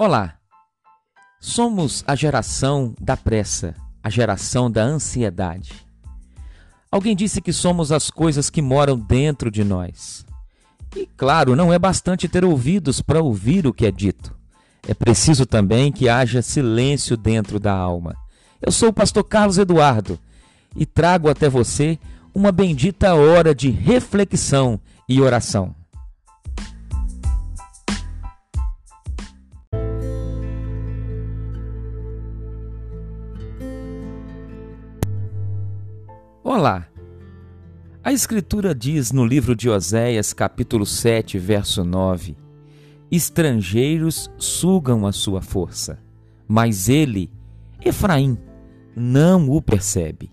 Olá! Somos a geração da pressa, a geração da ansiedade. Alguém disse que somos as coisas que moram dentro de nós. E claro, não é bastante ter ouvidos para ouvir o que é dito. É preciso também que haja silêncio dentro da alma. Eu sou o pastor Carlos Eduardo e trago até você uma bendita hora de reflexão e oração. Olá! A Escritura diz no livro de Oséias, capítulo 7, verso 9: Estrangeiros sugam a sua força, mas ele, Efraim, não o percebe.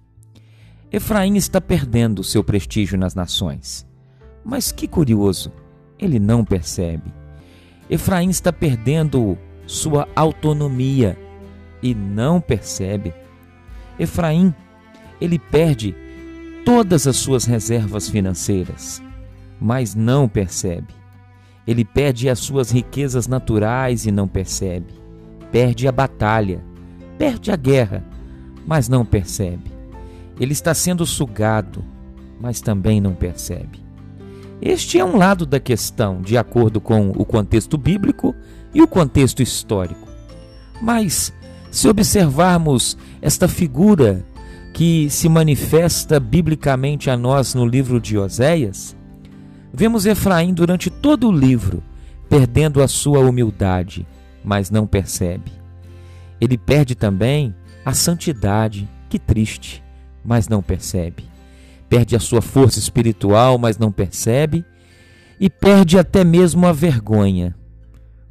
Efraim está perdendo seu prestígio nas nações. Mas que curioso, ele não percebe. Efraim está perdendo sua autonomia e não percebe. Efraim, ele perde todas as suas reservas financeiras, mas não percebe. Ele perde as suas riquezas naturais e não percebe. Perde a batalha, perde a guerra, mas não percebe. Ele está sendo sugado, mas também não percebe. Este é um lado da questão, de acordo com o contexto bíblico e o contexto histórico. Mas, se observarmos esta figura que se manifesta biblicamente a nós no livro de Oséias, vemos Efraim durante todo o livro perdendo a sua humildade, mas não percebe. Ele perde também a santidade, que triste, mas não percebe. Perde a sua força espiritual, mas não percebe. E perde até mesmo a vergonha,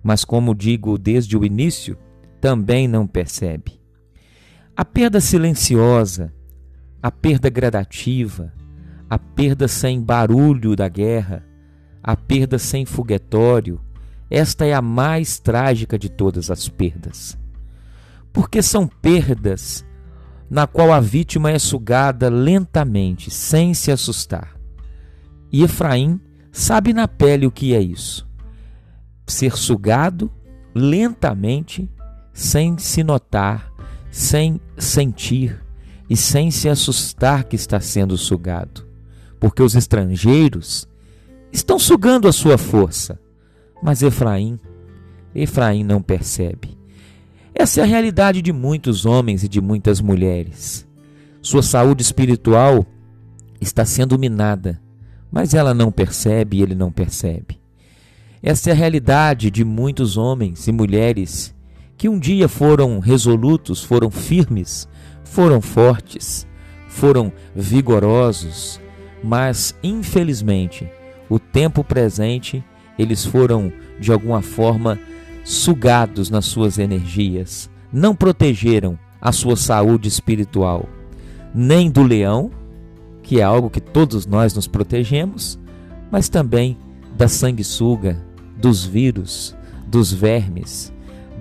mas, como digo desde o início, também não percebe. A perda silenciosa, a perda gradativa, a perda sem barulho da guerra, a perda sem foguetório, esta é a mais trágica de todas as perdas. Porque são perdas na qual a vítima é sugada lentamente, sem se assustar. E Efraim sabe na pele o que é isso: ser sugado lentamente, sem se notar, sem sentir e sem se assustar que está sendo sugado, porque os estrangeiros estão sugando a sua força, mas Efraim, Efraim não percebe. Essa é a realidade de muitos homens e de muitas mulheres. Sua saúde espiritual está sendo minada, mas ela não percebe e ele não percebe. Essa é a realidade de muitos homens e mulheres que um dia foram resolutos, foram firmes, foram fortes, foram vigorosos, mas infelizmente, o tempo presente, eles foram de alguma forma sugados nas suas energias, não protegeram a sua saúde espiritual, nem do leão, que é algo que todos nós nos protegemos, mas também da sanguessuga, dos vírus, dos vermes,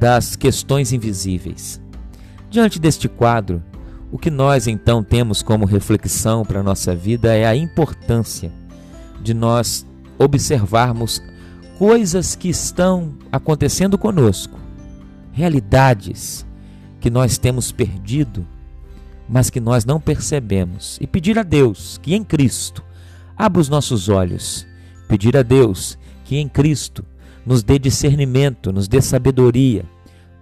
das questões invisíveis. Diante deste quadro, o que nós então temos como reflexão para a nossa vida é a importância de nós observarmos coisas que estão acontecendo conosco, realidades que nós temos perdido, mas que nós não percebemos, e pedir a Deus que em Cristo abra os nossos olhos, pedir a Deus que em Cristo nos dê discernimento, nos dê sabedoria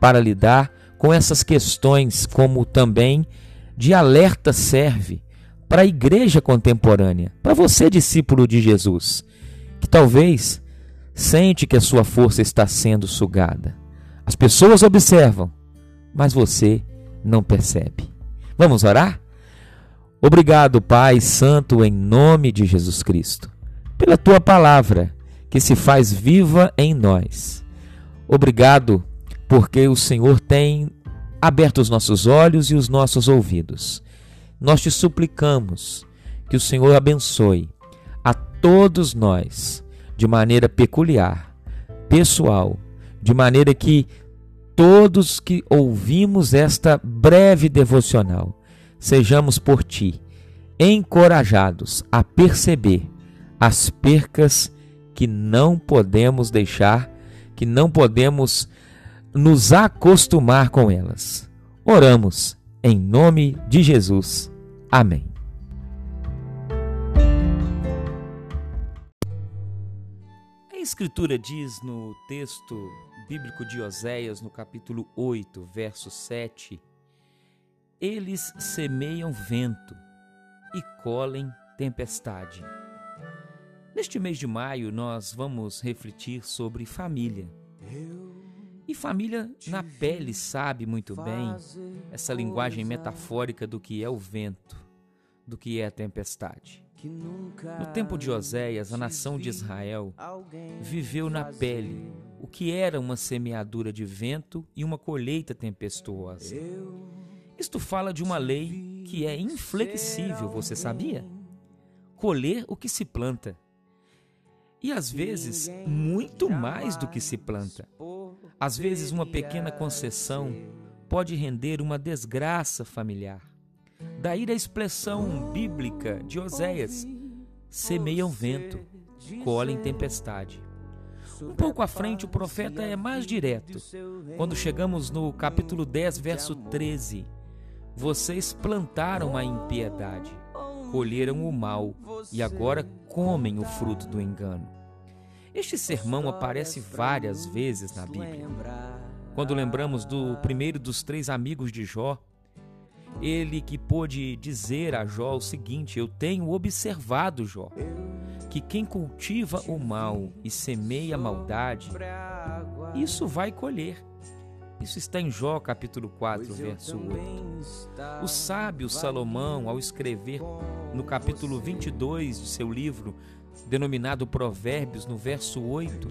para lidar com essas questões, como também de alerta serve para a igreja contemporânea, para você, discípulo de Jesus, que talvez sente que a sua força está sendo sugada. As pessoas observam, mas você não percebe. Vamos orar? Obrigado, Pai Santo, em nome de Jesus Cristo, pela tua palavra que se faz viva em nós. Obrigado, porque o Senhor tem aberto os nossos olhos e os nossos ouvidos. Nós te suplicamos que o Senhor abençoe a todos nós de maneira peculiar, pessoal, de maneira que todos que ouvimos esta breve devocional sejamos por ti encorajados a perceber as percas que não podemos deixar, que não podemos nos acostumar com elas. Oramos em nome de Jesus. Amém. A Escritura diz no texto bíblico de Oséias, no capítulo 8, verso 7, eles semeiam vento e colhem tempestade. Neste mês de maio, nós vamos refletir sobre família. E família na pele sabe muito bem essa linguagem metafórica do que é o vento, do que é a tempestade. No tempo de Oséias, a nação de Israel viveu na pele o que era uma semeadura de vento e uma colheita tempestuosa. Isto fala de uma lei que é inflexível, você sabia? Colher o que se planta. E às vezes, muito mais do que se planta. Às vezes, uma pequena concessão pode render uma desgraça familiar. Daí a expressão bíblica de Oséias: semeiam vento, colhem tempestade. Um pouco à frente, o profeta é mais direto. Quando chegamos no capítulo 10, verso 13: Vocês plantaram a impiedade, colheram o mal e agora comem o fruto do engano. Este sermão aparece várias vezes na Bíblia. Quando lembramos do primeiro dos três amigos de Jó, ele que pôde dizer a Jó o seguinte: Eu tenho observado, Jó, que quem cultiva o mal e semeia a maldade, isso vai colher. Isso está em Jó capítulo 4, verso 8. O sábio Salomão, ao escrever no capítulo 22 de seu livro, denominado Provérbios, no verso 8: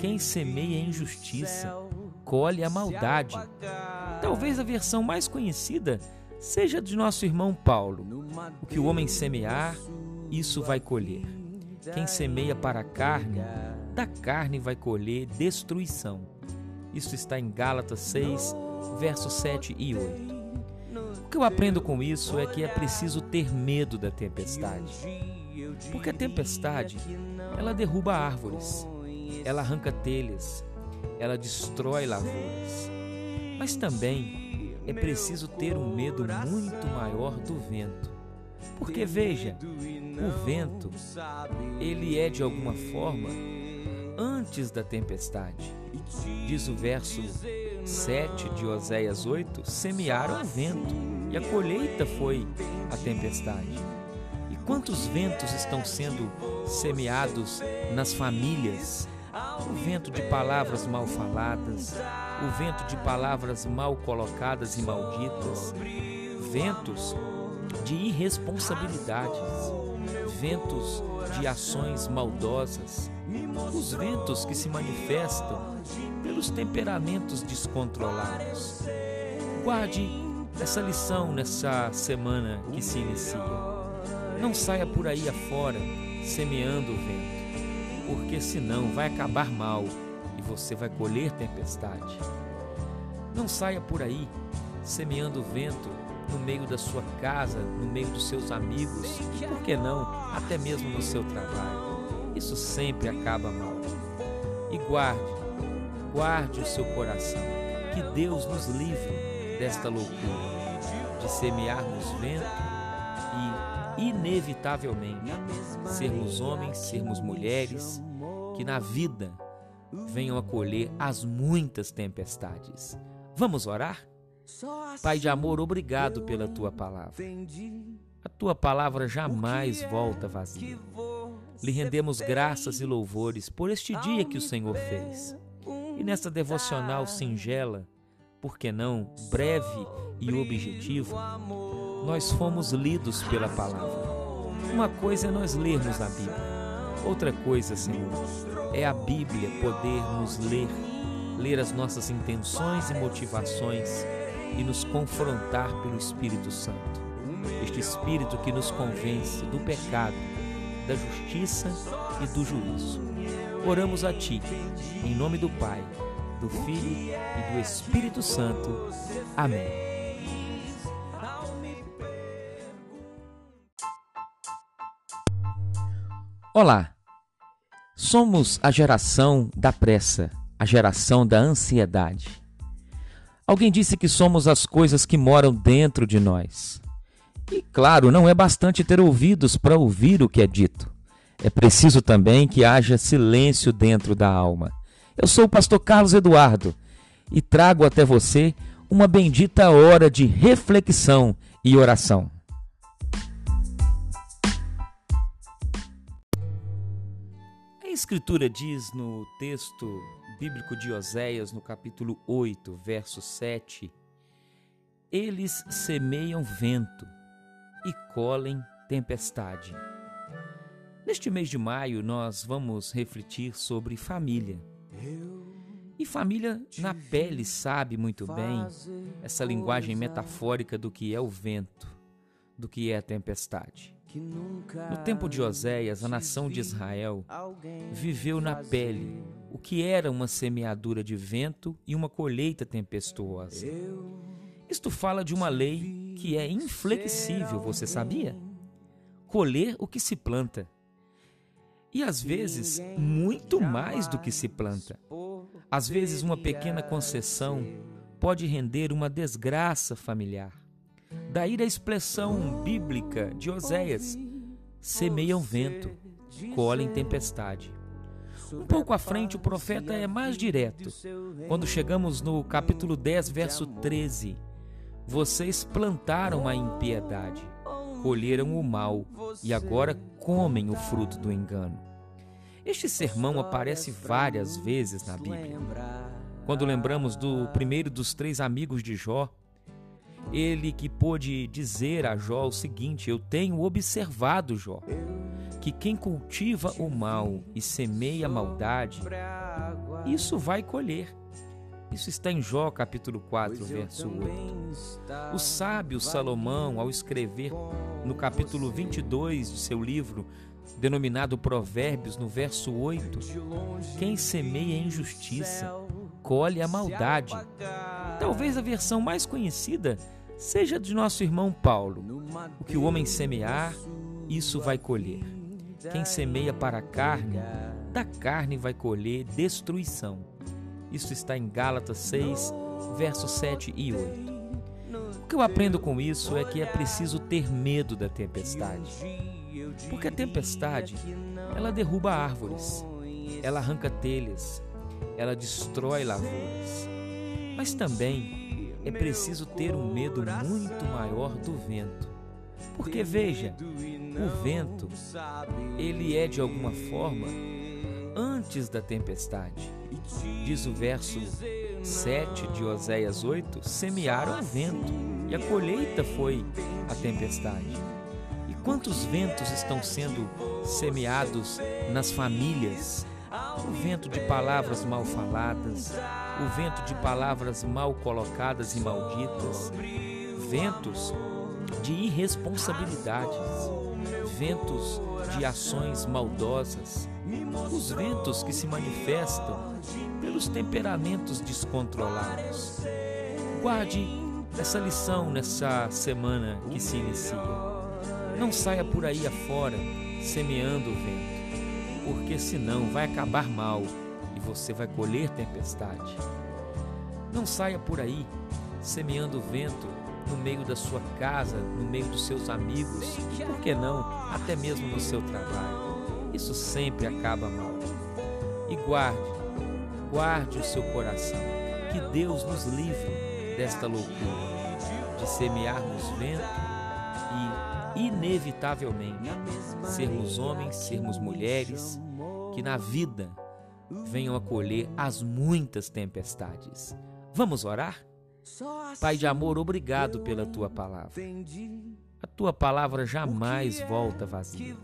Quem semeia injustiça, colhe a maldade. Talvez a versão mais conhecida seja de nosso irmão Paulo. O que o homem semear, isso vai colher. Quem semeia para a carne, da carne vai colher destruição. Isso está em Gálatas 6, versos 7 e 8. O que eu aprendo com isso é que é preciso ter medo da tempestade. Porque a tempestade, ela derruba árvores, ela arranca telhas, ela destrói lavouras. Mas também é preciso ter um medo muito maior do vento. Porque veja, o vento, ele é de alguma forma antes da tempestade. Diz o verso 7 de Oséias 8: semearam o vento, e a colheita foi a tempestade. Quantos ventos estão sendo semeados nas famílias? O vento de palavras mal faladas, o vento de palavras mal colocadas e malditas, ventos de irresponsabilidades, ventos de ações maldosas, os ventos que se manifestam pelos temperamentos descontrolados. Guarde essa lição nessa semana que se inicia. Não saia por aí afora semeando o vento, porque senão vai acabar mal e você vai colher tempestade. Não saia por aí semeando o vento no meio da sua casa, no meio dos seus amigos por que não, até mesmo no seu trabalho. Isso sempre acaba mal. E guarde, guarde o seu coração. Que Deus nos livre desta loucura de semearmos vento inevitavelmente, sermos homens, sermos mulheres que na vida venham a colher as muitas tempestades. Vamos orar? Pai de amor, obrigado pela tua palavra. A tua palavra jamais volta vazia. Lhe rendemos graças e louvores por este dia que o Senhor fez. E nesta devocional singela, por que não breve e objetiva, nós fomos lidos pela palavra. Uma coisa é nós lermos a Bíblia. Outra coisa, Senhor, é a Bíblia poder nos ler, ler as nossas intenções e motivações e nos confrontar pelo Espírito Santo. Este Espírito que nos convence do pecado, da justiça e do juízo. Oramos a Ti, em nome do Pai, do Filho e do Espírito Santo. Amém. Olá, somos a geração da pressa a geração da ansiedade. Alguém disse que somos as coisas que moram dentro de nós. E claro, não é bastante ter ouvidos para ouvir o que é dito. É preciso também que haja silêncio dentro da alma. Eu sou o pastor Carlos Eduardo e trago até você uma bendita hora de reflexão e oração. Escritura diz no texto bíblico de Oséias, no capítulo 8, verso 7, eles semeiam vento e colhem tempestade. Neste mês de maio, nós vamos refletir sobre família. E família na pele sabe muito bem essa linguagem metafórica do que é o vento, do que é a tempestade. No tempo de Oséias, a nação de Israel viveu na pele o que era uma semeadura de vento e uma colheita tempestuosa. Isto fala de uma lei que é inflexível, você sabia? Colher o que se planta. E às vezes, muito mais do que se planta. Às vezes, uma pequena concessão pode render uma desgraça familiar. Daí a expressão bíblica de Oséias: semeiam vento, colhem tempestade. Um pouco à frente, o profeta é mais direto. Quando chegamos no capítulo 10, verso 13: Vocês plantaram a impiedade, colheram o mal e agora comem o fruto do engano. Este sermão aparece várias vezes na Bíblia. Quando lembramos do primeiro dos três amigos de Jó, ele que pôde dizer a Jó o seguinte: Eu tenho observado, Jó, que quem cultiva o mal e semeia a maldade, isso vai colher. Isso está em Jó capítulo 4, verso 8. O sábio Salomão, ao escrever no capítulo 22 de seu livro, denominado Provérbios, no verso 8, quem semeia injustiça colhe a maldade. Talvez a versão mais conhecida seja de nosso irmão Paulo. O que o homem semear, isso vai colher. Quem semeia para a carne, da carne vai colher destruição. Isso está em Gálatas 6, versos 7 e 8. O que eu aprendo com isso é que é preciso ter medo da tempestade. Porque a tempestade, ela derruba árvores, ela arranca telhas, ela destrói lavouras. Mas também é preciso ter um medo muito maior do vento. Porque veja, o vento, ele é de alguma forma antes da tempestade. Diz o verso 7 de Oséias 8: semearam o vento, e a colheita foi a tempestade. E quantos ventos estão sendo semeados nas famílias? O vento de palavras mal faladas, o vento de palavras mal colocadas e malditas, ventos de irresponsabilidades, ventos de ações maldosas, os ventos que se manifestam pelos temperamentos descontrolados. Guarde essa lição nessa semana que se inicia. Não saia por aí afora semeando o vento, porque senão vai acabar mal e você vai colher tempestade. Não saia por aí semeando vento no meio da sua casa, no meio dos seus amigos, por que não, até mesmo no seu trabalho. Isso sempre acaba mal. E guarde, guarde o seu coração. Que Deus nos livre desta loucura de semearmos vento e, inevitavelmente, sermos homens, sermos mulheres que na vida venham a colher as muitas tempestades. Vamos orar? Pai de amor, obrigado pela tua palavra. A tua palavra jamais volta vazia.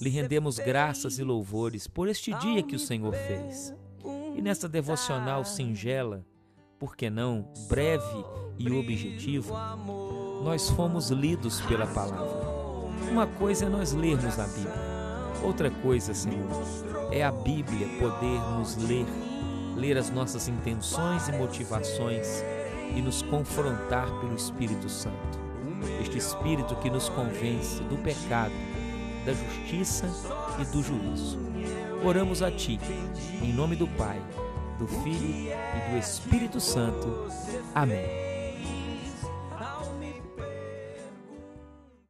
Lhe rendemos graças e louvores por este dia que o Senhor fez. E nesta devocional singela, por que não breve e objetivo, nós fomos lidos pela palavra. Uma coisa é nós lermos a Bíblia. Outra coisa, Senhor, é a Bíblia poder nos ler, ler as nossas intenções e motivações e nos confrontar pelo Espírito Santo. Este Espírito que nos convence do pecado, da justiça e do juízo. Oramos a Ti, em nome do Pai, do Filho e do Espírito Santo. Amém.